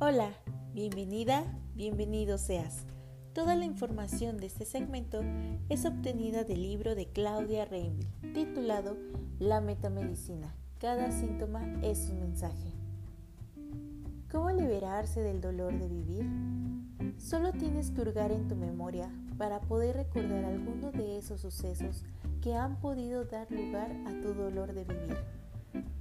Hola, bienvenida, bienvenido seas. Toda la información de este segmento es obtenida del libro de Claudia Reinville, titulado La metamedicina. Cada síntoma es un mensaje. ¿Cómo liberarse del dolor de vivir? Solo tienes que hurgar en tu memoria para poder recordar alguno de esos sucesos que han podido dar lugar a tu dolor de vivir.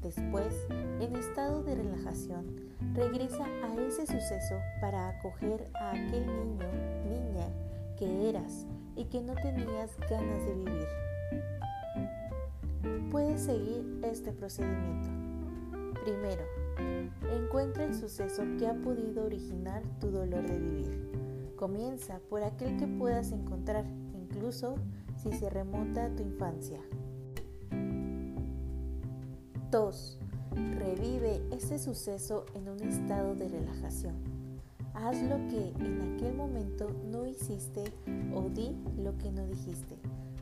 Después, en estado de relajación, regresa a ese suceso para acoger a aquel niño, niña que eras y que no tenías ganas de vivir. Puedes seguir este procedimiento. Primero, encuentra el suceso que ha podido originar tu dolor de vivir. Comienza por aquel que puedas encontrar, incluso si se remonta a tu infancia. 2. Revive ese suceso en un estado de relajación. Haz lo que en aquel momento no hiciste o di lo que no dijiste,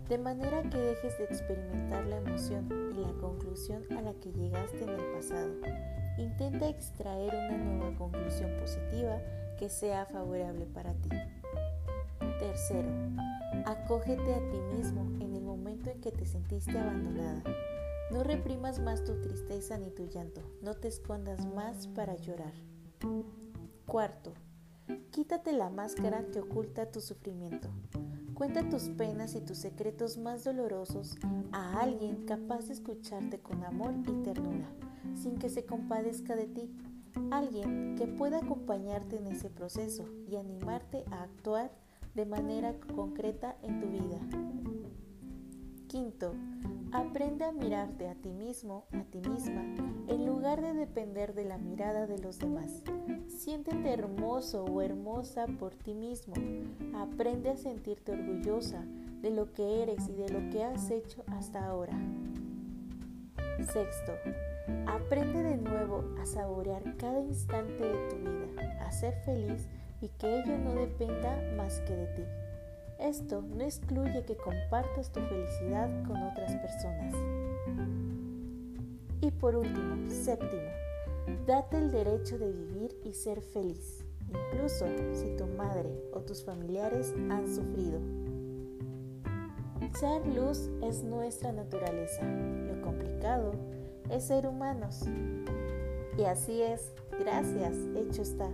de manera que dejes de experimentar la emoción y la conclusión a la que llegaste en el pasado. Intenta extraer una nueva conclusión positiva que sea favorable para ti. Tercero, acógete a ti mismo en el momento en que te sentiste abandonada. No reprimas más tu tristeza ni tu llanto, no te escondas más para llorar. Cuarto, quítate la máscara que oculta tu sufrimiento. Cuenta tus penas y tus secretos más dolorosos a alguien capaz de escucharte con amor y ternura, sin que se compadezca de ti. Alguien que pueda acompañarte en ese proceso y animarte a actuar de manera concreta en tu vida. Quinto, Aprende a mirarte a ti mismo, a ti misma, en lugar de depender de la mirada de los demás. Siéntete hermoso o hermosa por ti mismo. Aprende a sentirte orgullosa de lo que eres y de lo que has hecho hasta ahora. Sexto, aprende de nuevo a saborear cada instante de tu vida, a ser feliz y que ello no dependa más que de ti. Esto no excluye que compartas tu felicidad con otras personas. Y por último, séptimo, date el derecho de vivir y ser feliz, incluso si tu madre o tus familiares han sufrido. Ser luz es nuestra naturaleza, lo complicado es ser humanos. Y así es, gracias, hecho está.